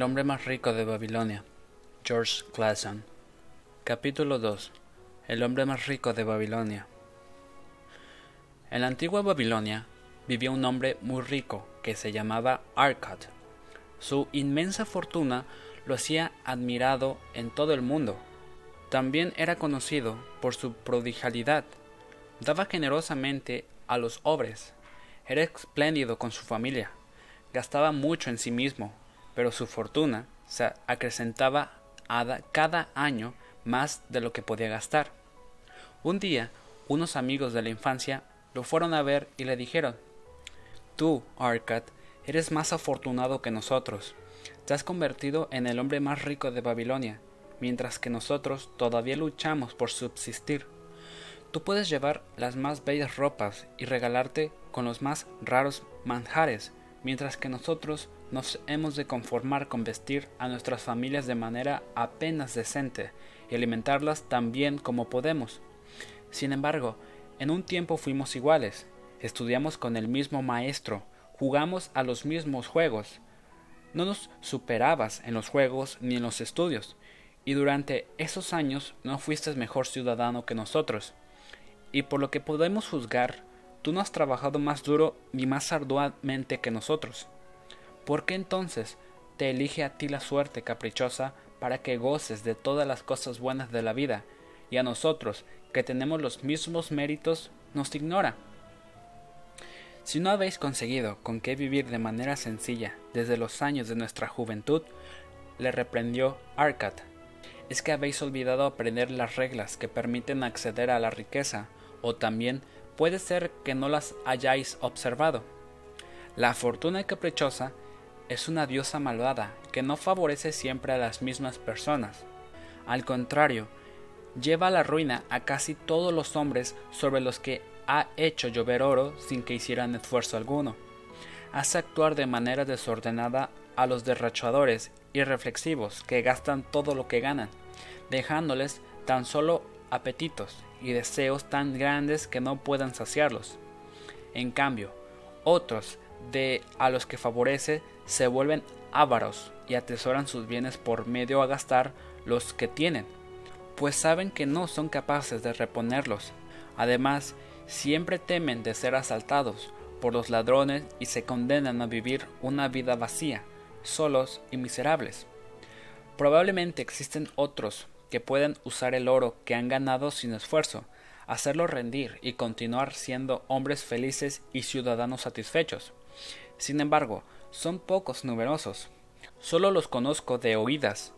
El hombre más rico de Babilonia. George Clason. Capítulo 2. El hombre más rico de Babilonia. En la antigua Babilonia vivía un hombre muy rico que se llamaba Arcad. Su inmensa fortuna lo hacía admirado en todo el mundo. También era conocido por su prodigalidad. Daba generosamente a los pobres. Era espléndido con su familia. Gastaba mucho en sí mismo pero su fortuna se acrecentaba cada año más de lo que podía gastar. Un día, unos amigos de la infancia lo fueron a ver y le dijeron Tú, Arcad, eres más afortunado que nosotros. Te has convertido en el hombre más rico de Babilonia, mientras que nosotros todavía luchamos por subsistir. Tú puedes llevar las más bellas ropas y regalarte con los más raros manjares, mientras que nosotros nos hemos de conformar con vestir a nuestras familias de manera apenas decente y alimentarlas tan bien como podemos. Sin embargo, en un tiempo fuimos iguales, estudiamos con el mismo maestro, jugamos a los mismos juegos, no nos superabas en los juegos ni en los estudios, y durante esos años no fuiste mejor ciudadano que nosotros. Y por lo que podemos juzgar, tú no has trabajado más duro ni más arduamente que nosotros. ¿Por qué entonces te elige a ti la suerte caprichosa para que goces de todas las cosas buenas de la vida, y a nosotros, que tenemos los mismos méritos, nos ignora? Si no habéis conseguido con qué vivir de manera sencilla desde los años de nuestra juventud, le reprendió Arcad, es que habéis olvidado aprender las reglas que permiten acceder a la riqueza, o también puede ser que no las hayáis observado. La fortuna caprichosa es una diosa malvada que no favorece siempre a las mismas personas. Al contrario, lleva a la ruina a casi todos los hombres sobre los que ha hecho llover oro sin que hicieran esfuerzo alguno. Hace actuar de manera desordenada a los derrachadores irreflexivos que gastan todo lo que ganan, dejándoles tan solo apetitos y deseos tan grandes que no puedan saciarlos. En cambio, otros de a los que favorece se vuelven ávaros y atesoran sus bienes por medio a gastar los que tienen, pues saben que no son capaces de reponerlos. Además, siempre temen de ser asaltados por los ladrones y se condenan a vivir una vida vacía, solos y miserables. Probablemente existen otros que pueden usar el oro que han ganado sin esfuerzo, hacerlo rendir y continuar siendo hombres felices y ciudadanos satisfechos. Sin embargo, son pocos numerosos. Solo los conozco de oídas.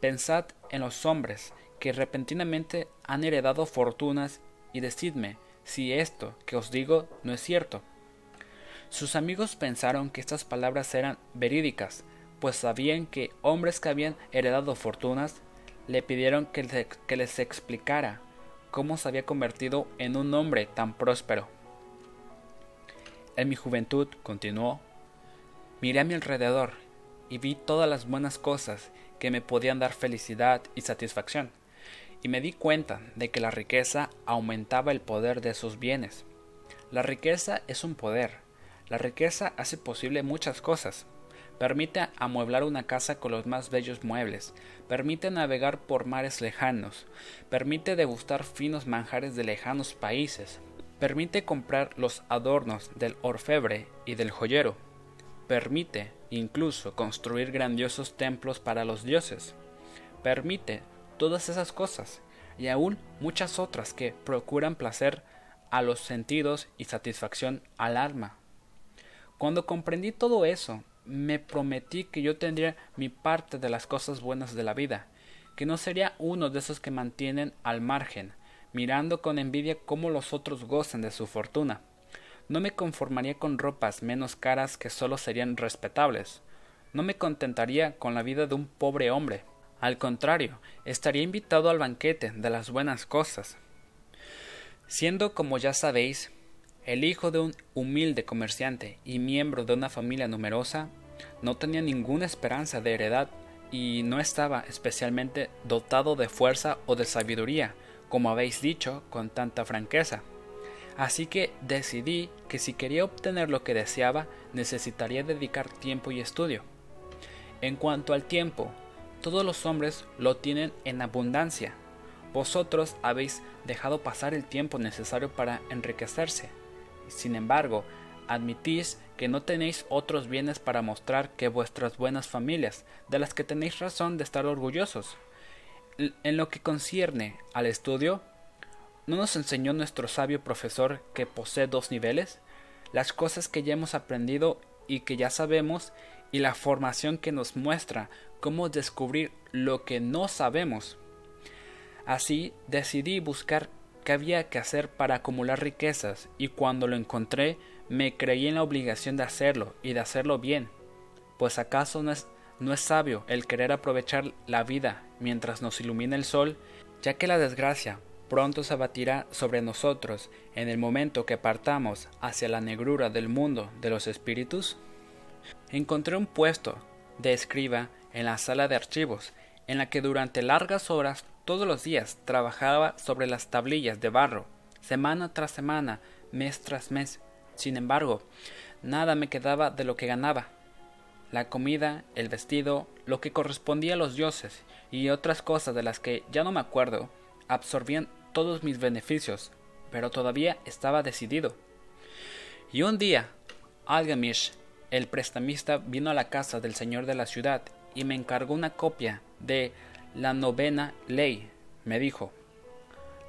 Pensad en los hombres que repentinamente han heredado fortunas y decidme si esto que os digo no es cierto. Sus amigos pensaron que estas palabras eran verídicas, pues sabían que hombres que habían heredado fortunas le pidieron que, les explicara cómo se había convertido en un hombre tan próspero. En mi juventud, continuó, miré a mi alrededor y vi todas las buenas cosas que me podían dar felicidad y satisfacción, y me di cuenta de que la riqueza aumentaba el poder de sus bienes. La riqueza es un poder. La riqueza hace posible muchas cosas, Permite amueblar una casa con los más bellos muebles, permite navegar por mares lejanos, permite degustar finos manjares de lejanos países, permite comprar los adornos del orfebre y del joyero, permite incluso construir grandiosos templos para los dioses, permite todas esas cosas y aún muchas otras que procuran placer a los sentidos y satisfacción al alma. Cuando comprendí todo eso me prometí que yo tendría mi parte de las cosas buenas de la vida, que no sería uno de esos que mantienen al margen, mirando con envidia cómo los otros gozan de su fortuna. No me conformaría con ropas menos caras que solo serían respetables. No me contentaría con la vida de un pobre hombre. Al contrario, estaría invitado al banquete de las buenas cosas. Siendo, como ya sabéis, el hijo de un humilde comerciante y miembro de una familia numerosa, no tenía ninguna esperanza de heredad y no estaba especialmente dotado de fuerza o de sabiduría, como habéis dicho con tanta franqueza. Así que decidí que si quería obtener lo que deseaba, necesitaría dedicar tiempo y estudio. En cuanto al tiempo, todos los hombres lo tienen en abundancia. Vosotros habéis dejado pasar el tiempo necesario para enriquecerse. Sin embargo, admitís que no tenéis otros bienes para mostrar que vuestras buenas familias, de las que tenéis razón de estar orgullosos. En lo que concierne al estudio, ¿no nos enseñó nuestro sabio profesor que posee dos niveles? Las cosas que ya hemos aprendido y que ya sabemos, y la formación que nos muestra cómo descubrir lo que no sabemos. Así decidí buscar qué había que hacer para acumular riquezas y cuando lo encontré me creí en la obligación de hacerlo y de hacerlo bien. Pues acaso no es, no es sabio el querer aprovechar la vida mientras nos ilumina el sol, ya que la desgracia pronto se abatirá sobre nosotros en el momento que partamos hacia la negrura del mundo de los espíritus? Encontré un puesto de escriba en la sala de archivos, en la que durante largas horas todos los días trabajaba sobre las tablillas de barro, semana tras semana, mes tras mes. Sin embargo, nada me quedaba de lo que ganaba. La comida, el vestido, lo que correspondía a los dioses y otras cosas de las que ya no me acuerdo, absorbían todos mis beneficios, pero todavía estaba decidido. Y un día, Algamish, el prestamista, vino a la casa del señor de la ciudad y me encargó una copia de la novena ley. Me dijo,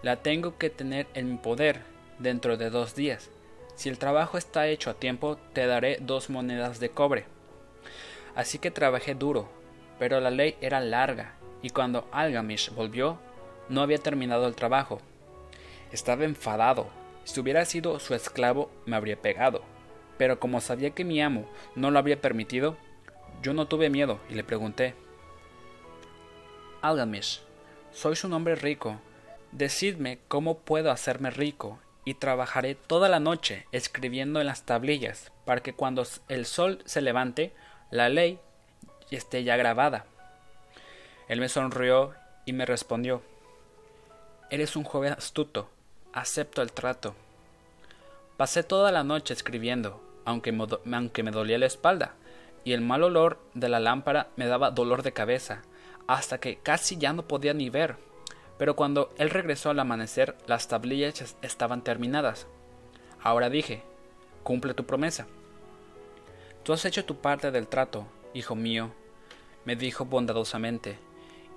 la tengo que tener en mi poder dentro de dos días. Si el trabajo está hecho a tiempo, te daré dos monedas de cobre. Así que trabajé duro, pero la ley era larga, y cuando Algamish volvió, no había terminado el trabajo. Estaba enfadado. Si hubiera sido su esclavo, me habría pegado. Pero como sabía que mi amo no lo había permitido, yo no tuve miedo y le pregunté: Algamish, sois un hombre rico. Decidme cómo puedo hacerme rico, y trabajaré toda la noche escribiendo en las tablillas, para que cuando el sol se levante, la ley esté ya grabada. Él me sonrió y me respondió Eres un joven astuto, acepto el trato. Pasé toda la noche escribiendo, aunque me, aunque me dolía la espalda, y el mal olor de la lámpara me daba dolor de cabeza, hasta que casi ya no podía ni ver. Pero cuando él regresó al amanecer, las tablillas estaban terminadas. Ahora dije, cumple tu promesa. Tú has hecho tu parte del trato, hijo mío, me dijo bondadosamente,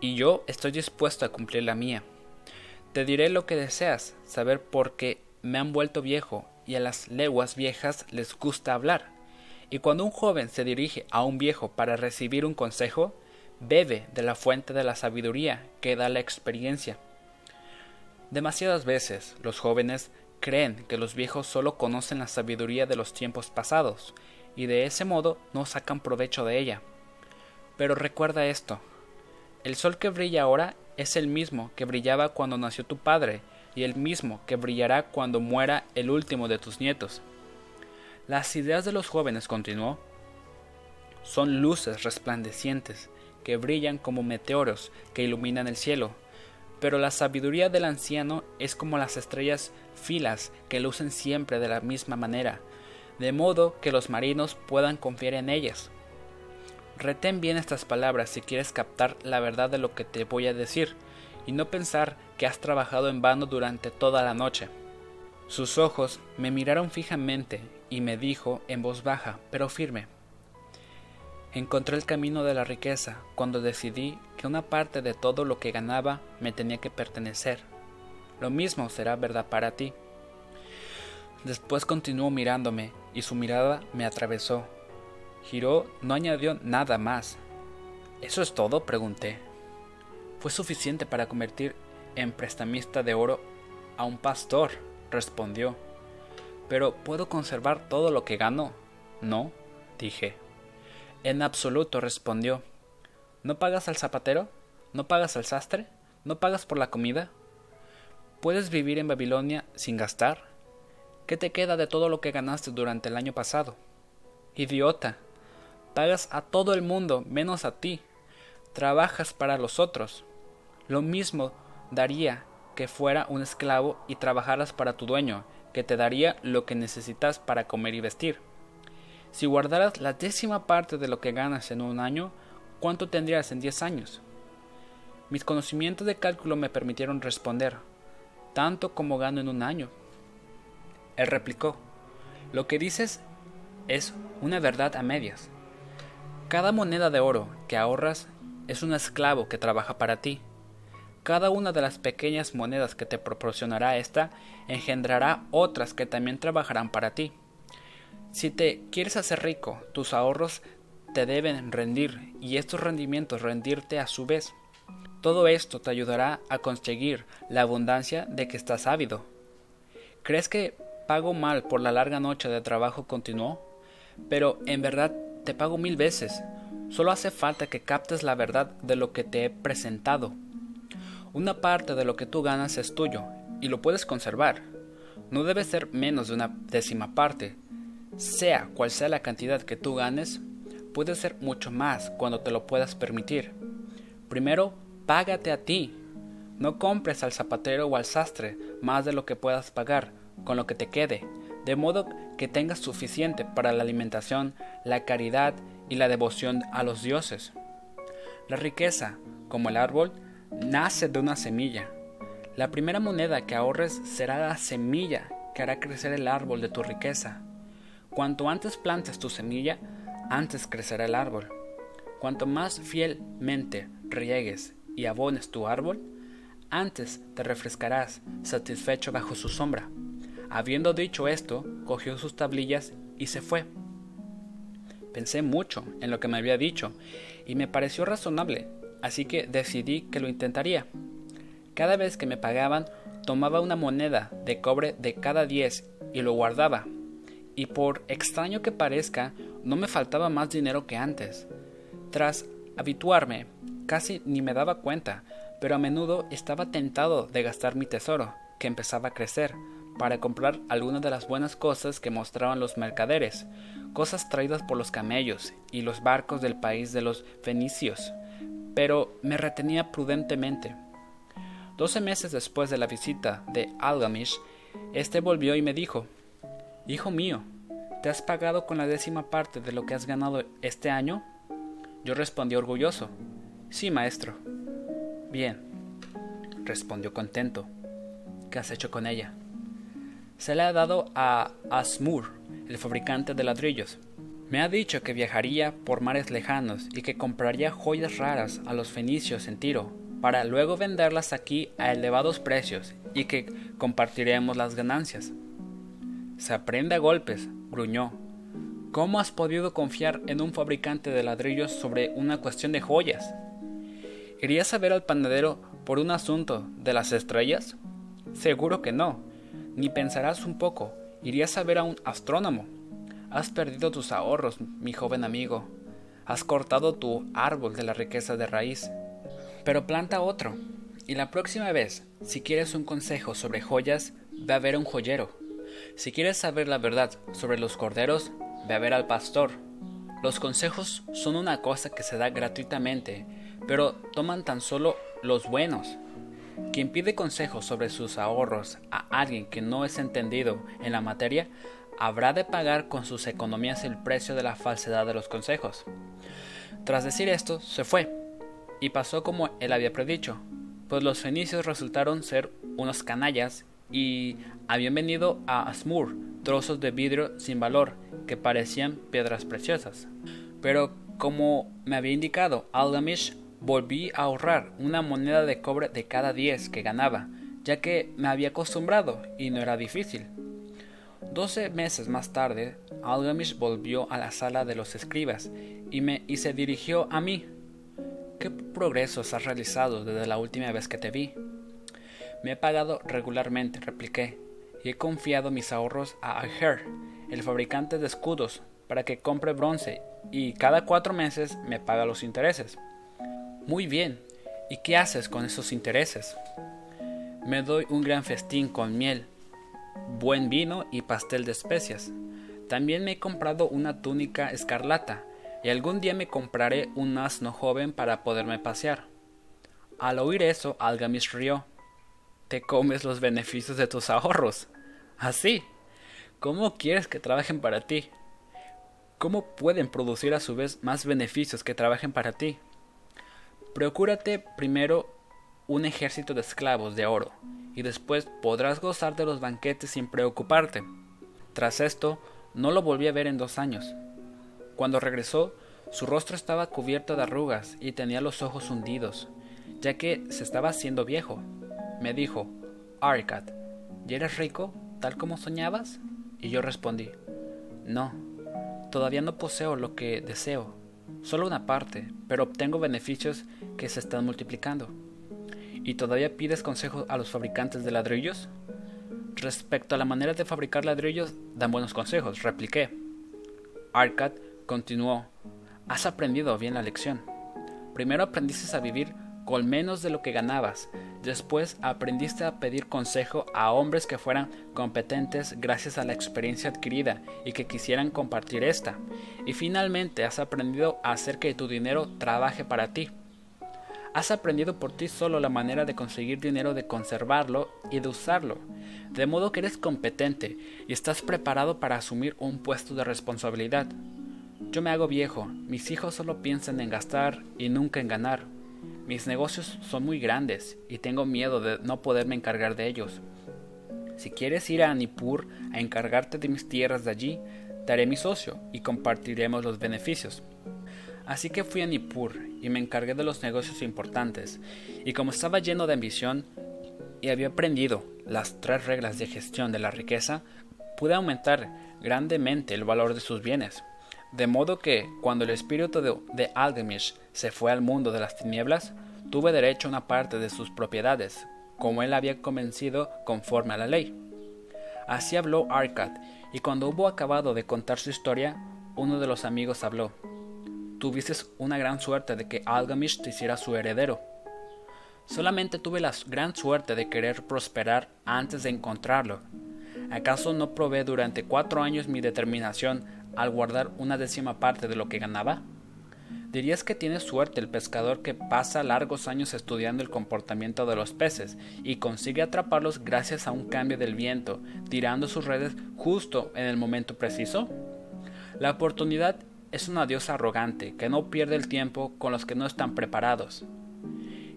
y yo estoy dispuesto a cumplir la mía. Te diré lo que deseas saber porque me han vuelto viejo y a las leguas viejas les gusta hablar. Y cuando un joven se dirige a un viejo para recibir un consejo, bebe de la fuente de la sabiduría que da la experiencia. Demasiadas veces los jóvenes creen que los viejos solo conocen la sabiduría de los tiempos pasados, y de ese modo no sacan provecho de ella. Pero recuerda esto, el sol que brilla ahora es el mismo que brillaba cuando nació tu padre y el mismo que brillará cuando muera el último de tus nietos. Las ideas de los jóvenes, continuó, son luces resplandecientes que brillan como meteoros que iluminan el cielo, pero la sabiduría del anciano es como las estrellas filas que lucen siempre de la misma manera, de modo que los marinos puedan confiar en ellas. Retén bien estas palabras si quieres captar la verdad de lo que te voy a decir, y no pensar que has trabajado en vano durante toda la noche. Sus ojos me miraron fijamente y me dijo en voz baja, pero firme. Encontré el camino de la riqueza cuando decidí que una parte de todo lo que ganaba me tenía que pertenecer. Lo mismo será verdad para ti. Después continuó mirándome y su mirada me atravesó Giró no añadió nada más. ¿Eso es todo? pregunté. Fue suficiente para convertir en prestamista de oro a un pastor, respondió. Pero ¿puedo conservar todo lo que gano? No, dije. En absoluto, respondió. ¿No pagas al zapatero? ¿No pagas al sastre? ¿No pagas por la comida? ¿Puedes vivir en Babilonia sin gastar? ¿Qué te queda de todo lo que ganaste durante el año pasado? Idiota, Pagas a todo el mundo menos a ti. Trabajas para los otros. Lo mismo daría que fuera un esclavo y trabajaras para tu dueño, que te daría lo que necesitas para comer y vestir. Si guardaras la décima parte de lo que ganas en un año, ¿cuánto tendrías en diez años? Mis conocimientos de cálculo me permitieron responder, tanto como gano en un año. Él replicó, lo que dices es una verdad a medias. Cada moneda de oro que ahorras es un esclavo que trabaja para ti. Cada una de las pequeñas monedas que te proporcionará esta engendrará otras que también trabajarán para ti. Si te quieres hacer rico, tus ahorros te deben rendir y estos rendimientos rendirte a su vez. Todo esto te ayudará a conseguir la abundancia de que estás ávido. ¿Crees que pago mal por la larga noche de trabajo continuó? Pero en verdad te pago mil veces. Solo hace falta que captes la verdad de lo que te he presentado. Una parte de lo que tú ganas es tuyo y lo puedes conservar. No debe ser menos de una décima parte. Sea cual sea la cantidad que tú ganes, puede ser mucho más cuando te lo puedas permitir. Primero, págate a ti. No compres al zapatero o al sastre más de lo que puedas pagar, con lo que te quede, de modo que tengas suficiente para la alimentación, la caridad y la devoción a los dioses. La riqueza, como el árbol, nace de una semilla. La primera moneda que ahorres será la semilla que hará crecer el árbol de tu riqueza. Cuanto antes plantes tu semilla, antes crecerá el árbol. Cuanto más fielmente riegues y abones tu árbol, antes te refrescarás satisfecho bajo su sombra. Habiendo dicho esto, cogió sus tablillas y se fue. Pensé mucho en lo que me había dicho y me pareció razonable, así que decidí que lo intentaría. Cada vez que me pagaban, tomaba una moneda de cobre de cada diez y lo guardaba. Y por extraño que parezca, no me faltaba más dinero que antes. Tras habituarme, casi ni me daba cuenta, pero a menudo estaba tentado de gastar mi tesoro, que empezaba a crecer, para comprar algunas de las buenas cosas que mostraban los mercaderes, cosas traídas por los camellos y los barcos del país de los fenicios, pero me retenía prudentemente. Doce meses después de la visita de Algamish, éste volvió y me dijo Hijo mío, ¿te has pagado con la décima parte de lo que has ganado este año? Yo respondí orgulloso Sí, maestro. Bien, respondió contento. ¿Qué has hecho con ella? Se la ha dado a Asmur, el fabricante de ladrillos. Me ha dicho que viajaría por mares lejanos y que compraría joyas raras a los fenicios en Tiro, para luego venderlas aquí a elevados precios y que compartiremos las ganancias. Se aprende a golpes, gruñó. ¿Cómo has podido confiar en un fabricante de ladrillos sobre una cuestión de joyas? ¿Irías a ver al panadero por un asunto de las estrellas? Seguro que no. Ni pensarás un poco, irías a ver a un astrónomo. Has perdido tus ahorros, mi joven amigo. Has cortado tu árbol de la riqueza de raíz. Pero planta otro. Y la próxima vez, si quieres un consejo sobre joyas, ve a ver a un joyero. Si quieres saber la verdad sobre los corderos, ve a ver al pastor. Los consejos son una cosa que se da gratuitamente pero toman tan solo los buenos. Quien pide consejos sobre sus ahorros a alguien que no es entendido en la materia, habrá de pagar con sus economías el precio de la falsedad de los consejos. Tras decir esto, se fue, y pasó como él había predicho, pues los fenicios resultaron ser unos canallas y habían venido a Asmur trozos de vidrio sin valor que parecían piedras preciosas. Pero como me había indicado Aldamish, volví a ahorrar una moneda de cobre de cada diez que ganaba, ya que me había acostumbrado y no era difícil. Doce meses más tarde, Algamish volvió a la sala de los escribas y, me, y se dirigió a mí. ¿Qué progresos has realizado desde la última vez que te vi? Me he pagado regularmente, repliqué, y he confiado mis ahorros a Aher, el fabricante de escudos, para que compre bronce y cada cuatro meses me paga los intereses. Muy bien. ¿Y qué haces con esos intereses? Me doy un gran festín con miel, buen vino y pastel de especias. También me he comprado una túnica escarlata y algún día me compraré un asno joven para poderme pasear. Al oír eso, Algamis rió. Te comes los beneficios de tus ahorros. Así. ¿Cómo quieres que trabajen para ti? ¿Cómo pueden producir a su vez más beneficios que trabajen para ti? Procúrate primero un ejército de esclavos de oro, y después podrás gozar de los banquetes sin preocuparte. Tras esto, no lo volví a ver en dos años. Cuando regresó, su rostro estaba cubierto de arrugas y tenía los ojos hundidos, ya que se estaba haciendo viejo. Me dijo, Arcad, ¿ya eres rico, tal como soñabas? Y yo respondí, no, todavía no poseo lo que deseo, solo una parte, pero obtengo beneficios que se están multiplicando. ¿Y todavía pides consejo a los fabricantes de ladrillos? Respecto a la manera de fabricar ladrillos, dan buenos consejos, repliqué. Arcad continuó, has aprendido bien la lección. Primero aprendiste a vivir con menos de lo que ganabas. Después aprendiste a pedir consejo a hombres que fueran competentes gracias a la experiencia adquirida y que quisieran compartir esta. Y finalmente has aprendido a hacer que tu dinero trabaje para ti. Has aprendido por ti solo la manera de conseguir dinero, de conservarlo y de usarlo. De modo que eres competente y estás preparado para asumir un puesto de responsabilidad. Yo me hago viejo, mis hijos solo piensan en gastar y nunca en ganar. Mis negocios son muy grandes y tengo miedo de no poderme encargar de ellos. Si quieres ir a Anipur a encargarte de mis tierras de allí, daré mi socio y compartiremos los beneficios. Así que fui a Nippur y me encargué de los negocios importantes, y como estaba lleno de ambición y había aprendido las tres reglas de gestión de la riqueza, pude aumentar grandemente el valor de sus bienes. De modo que, cuando el espíritu de, de se fue al mundo de las tinieblas, tuve derecho a una parte de sus propiedades, como él había convencido conforme a la ley. Así habló Arcad, y cuando hubo acabado de contar su historia, uno de los amigos habló tuviste una gran suerte de que Algamish te hiciera su heredero. Solamente tuve la gran suerte de querer prosperar antes de encontrarlo. ¿Acaso no probé durante cuatro años mi determinación al guardar una décima parte de lo que ganaba? ¿Dirías que tiene suerte el pescador que pasa largos años estudiando el comportamiento de los peces y consigue atraparlos gracias a un cambio del viento, tirando sus redes justo en el momento preciso? La oportunidad es una diosa arrogante que no pierde el tiempo con los que no están preparados.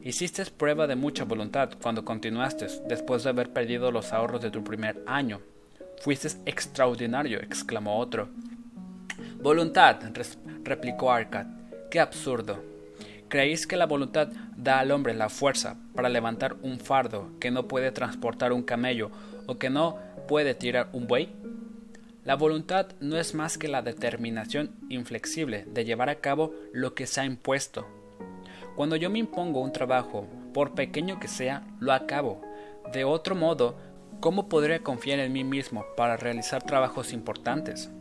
Hiciste prueba de mucha voluntad cuando continuaste después de haber perdido los ahorros de tu primer año. Fuiste extraordinario, exclamó otro. Voluntad, replicó Arcad. Qué absurdo. ¿Creéis que la voluntad da al hombre la fuerza para levantar un fardo que no puede transportar un camello o que no puede tirar un buey? La voluntad no es más que la determinación inflexible de llevar a cabo lo que se ha impuesto. Cuando yo me impongo un trabajo, por pequeño que sea, lo acabo. De otro modo, ¿cómo podré confiar en mí mismo para realizar trabajos importantes?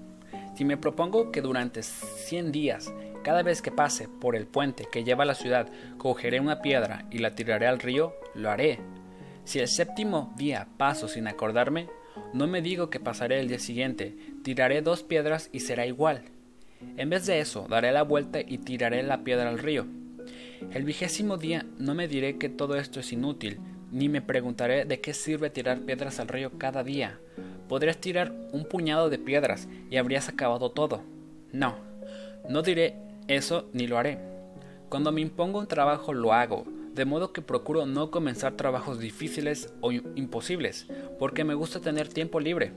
Si me propongo que durante 100 días, cada vez que pase por el puente que lleva a la ciudad, cogeré una piedra y la tiraré al río, lo haré. Si el séptimo día paso sin acordarme, no me digo que pasaré el día siguiente, tiraré dos piedras y será igual. En vez de eso, daré la vuelta y tiraré la piedra al río. El vigésimo día no me diré que todo esto es inútil, ni me preguntaré de qué sirve tirar piedras al río cada día. Podrías tirar un puñado de piedras y habrías acabado todo. No, no diré eso ni lo haré. Cuando me impongo un trabajo lo hago, de modo que procuro no comenzar trabajos difíciles o imposibles, porque me gusta tener tiempo libre.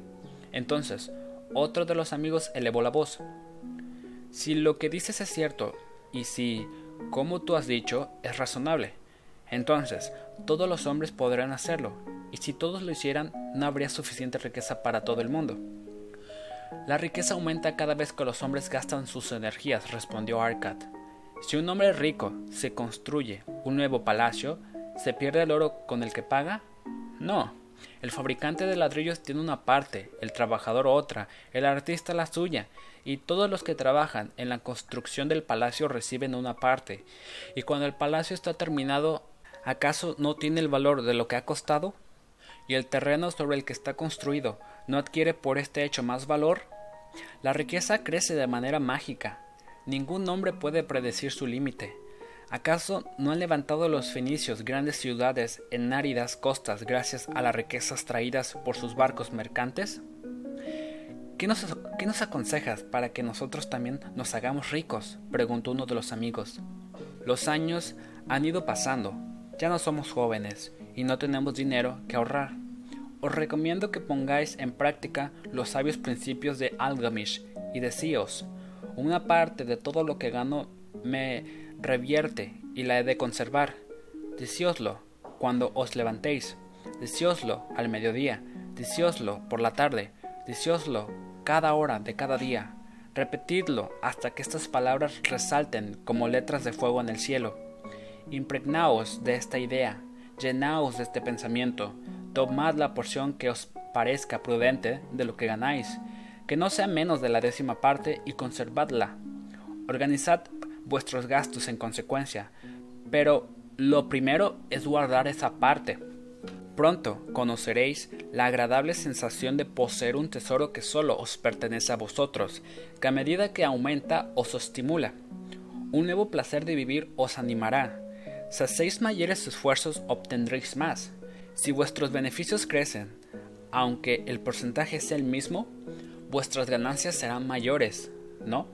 Entonces, otro de los amigos elevó la voz. Si lo que dices es cierto, y si, como tú has dicho, es razonable, entonces todos los hombres podrán hacerlo, y si todos lo hicieran, no habría suficiente riqueza para todo el mundo. La riqueza aumenta cada vez que los hombres gastan sus energías, respondió Arcad. Si un hombre rico se construye un nuevo palacio, ¿se pierde el oro con el que paga? No. El fabricante de ladrillos tiene una parte, el trabajador otra, el artista la suya, y todos los que trabajan en la construcción del palacio reciben una parte. Y cuando el palacio está terminado, ¿acaso no tiene el valor de lo que ha costado? ¿Y el terreno sobre el que está construido no adquiere por este hecho más valor? La riqueza crece de manera mágica, Ningún hombre puede predecir su límite. ¿Acaso no han levantado los fenicios grandes ciudades en áridas costas gracias a las riquezas traídas por sus barcos mercantes? ¿Qué nos, ¿Qué nos, aconsejas para que nosotros también nos hagamos ricos? preguntó uno de los amigos. Los años han ido pasando. Ya no somos jóvenes y no tenemos dinero que ahorrar. Os recomiendo que pongáis en práctica los sabios principios de Algamish y decíos, una parte de todo lo que gano me revierte y la he de conservar. Decíoslo cuando os levantéis, decíoslo al mediodía, decíoslo por la tarde, decíoslo cada hora de cada día. Repetidlo hasta que estas palabras resalten como letras de fuego en el cielo. Impregnaos de esta idea, llenaos de este pensamiento, tomad la porción que os parezca prudente de lo que ganáis, que no sea menos de la décima parte y conservadla. Organizad vuestros gastos en consecuencia, pero lo primero es guardar esa parte. Pronto conoceréis la agradable sensación de poseer un tesoro que solo os pertenece a vosotros, que a medida que aumenta os estimula. Un nuevo placer de vivir os animará. Si hacéis mayores esfuerzos obtendréis más. Si vuestros beneficios crecen, aunque el porcentaje sea el mismo, vuestras ganancias serán mayores, ¿no?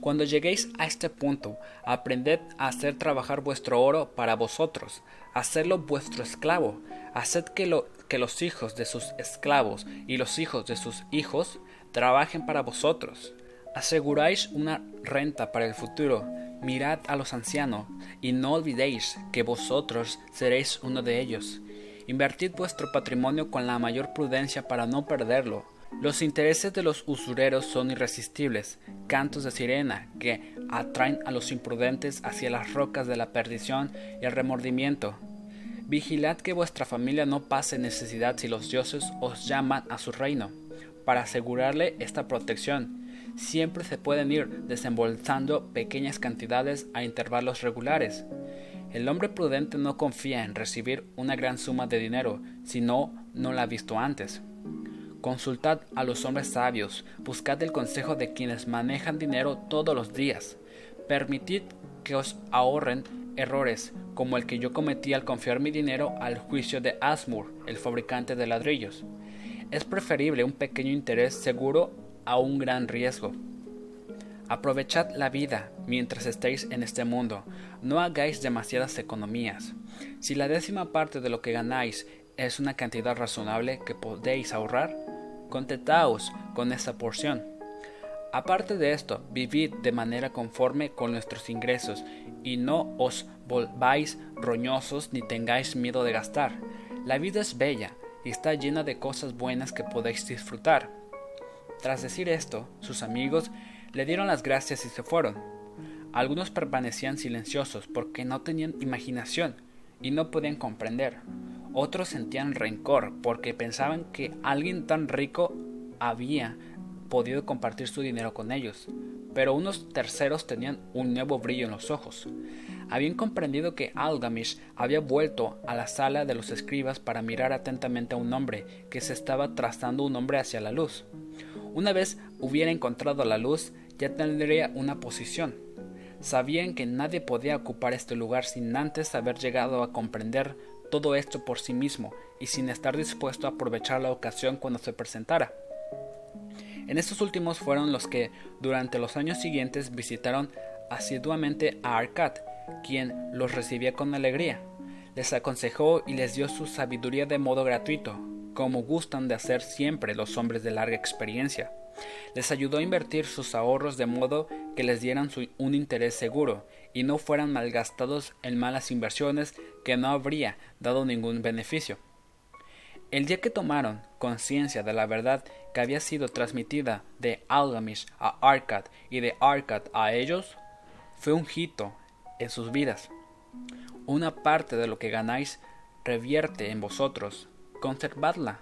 Cuando lleguéis a este punto, aprended a hacer trabajar vuestro oro para vosotros, hacerlo vuestro esclavo, haced que, que los hijos de sus esclavos y los hijos de sus hijos trabajen para vosotros. Aseguráis una renta para el futuro, mirad a los ancianos y no olvidéis que vosotros seréis uno de ellos. Invertid vuestro patrimonio con la mayor prudencia para no perderlo, los intereses de los usureros son irresistibles, cantos de sirena que atraen a los imprudentes hacia las rocas de la perdición y el remordimiento. Vigilad que vuestra familia no pase necesidad si los dioses os llaman a su reino. Para asegurarle esta protección, siempre se pueden ir desembolsando pequeñas cantidades a intervalos regulares. El hombre prudente no confía en recibir una gran suma de dinero si no, no la ha visto antes. Consultad a los hombres sabios, buscad el consejo de quienes manejan dinero todos los días. Permitid que os ahorren errores como el que yo cometí al confiar mi dinero al juicio de Asmur, el fabricante de ladrillos. Es preferible un pequeño interés seguro a un gran riesgo. Aprovechad la vida mientras estéis en este mundo, no hagáis demasiadas economías. Si la décima parte de lo que ganáis es una cantidad razonable que podéis ahorrar, contentaos con esa porción. Aparte de esto, vivid de manera conforme con nuestros ingresos y no os volváis roñosos ni tengáis miedo de gastar. La vida es bella y está llena de cosas buenas que podéis disfrutar. Tras decir esto, sus amigos le dieron las gracias y se fueron. Algunos permanecían silenciosos porque no tenían imaginación y no podían comprender. Otros sentían rencor porque pensaban que alguien tan rico había podido compartir su dinero con ellos, pero unos terceros tenían un nuevo brillo en los ojos. Habían comprendido que Algamish había vuelto a la sala de los escribas para mirar atentamente a un hombre que se estaba trazando un hombre hacia la luz. Una vez hubiera encontrado la luz, ya tendría una posición. Sabían que nadie podía ocupar este lugar sin antes haber llegado a comprender todo esto por sí mismo y sin estar dispuesto a aprovechar la ocasión cuando se presentara. En estos últimos fueron los que durante los años siguientes visitaron asiduamente a Arcad, quien los recibía con alegría. Les aconsejó y les dio su sabiduría de modo gratuito, como gustan de hacer siempre los hombres de larga experiencia. Les ayudó a invertir sus ahorros de modo que les dieran un interés seguro y no fueran malgastados en malas inversiones que no habría dado ningún beneficio. El día que tomaron conciencia de la verdad que había sido transmitida de Algamish a Arcad y de Arcad a ellos, fue un hito en sus vidas. Una parte de lo que ganáis revierte en vosotros, conservadla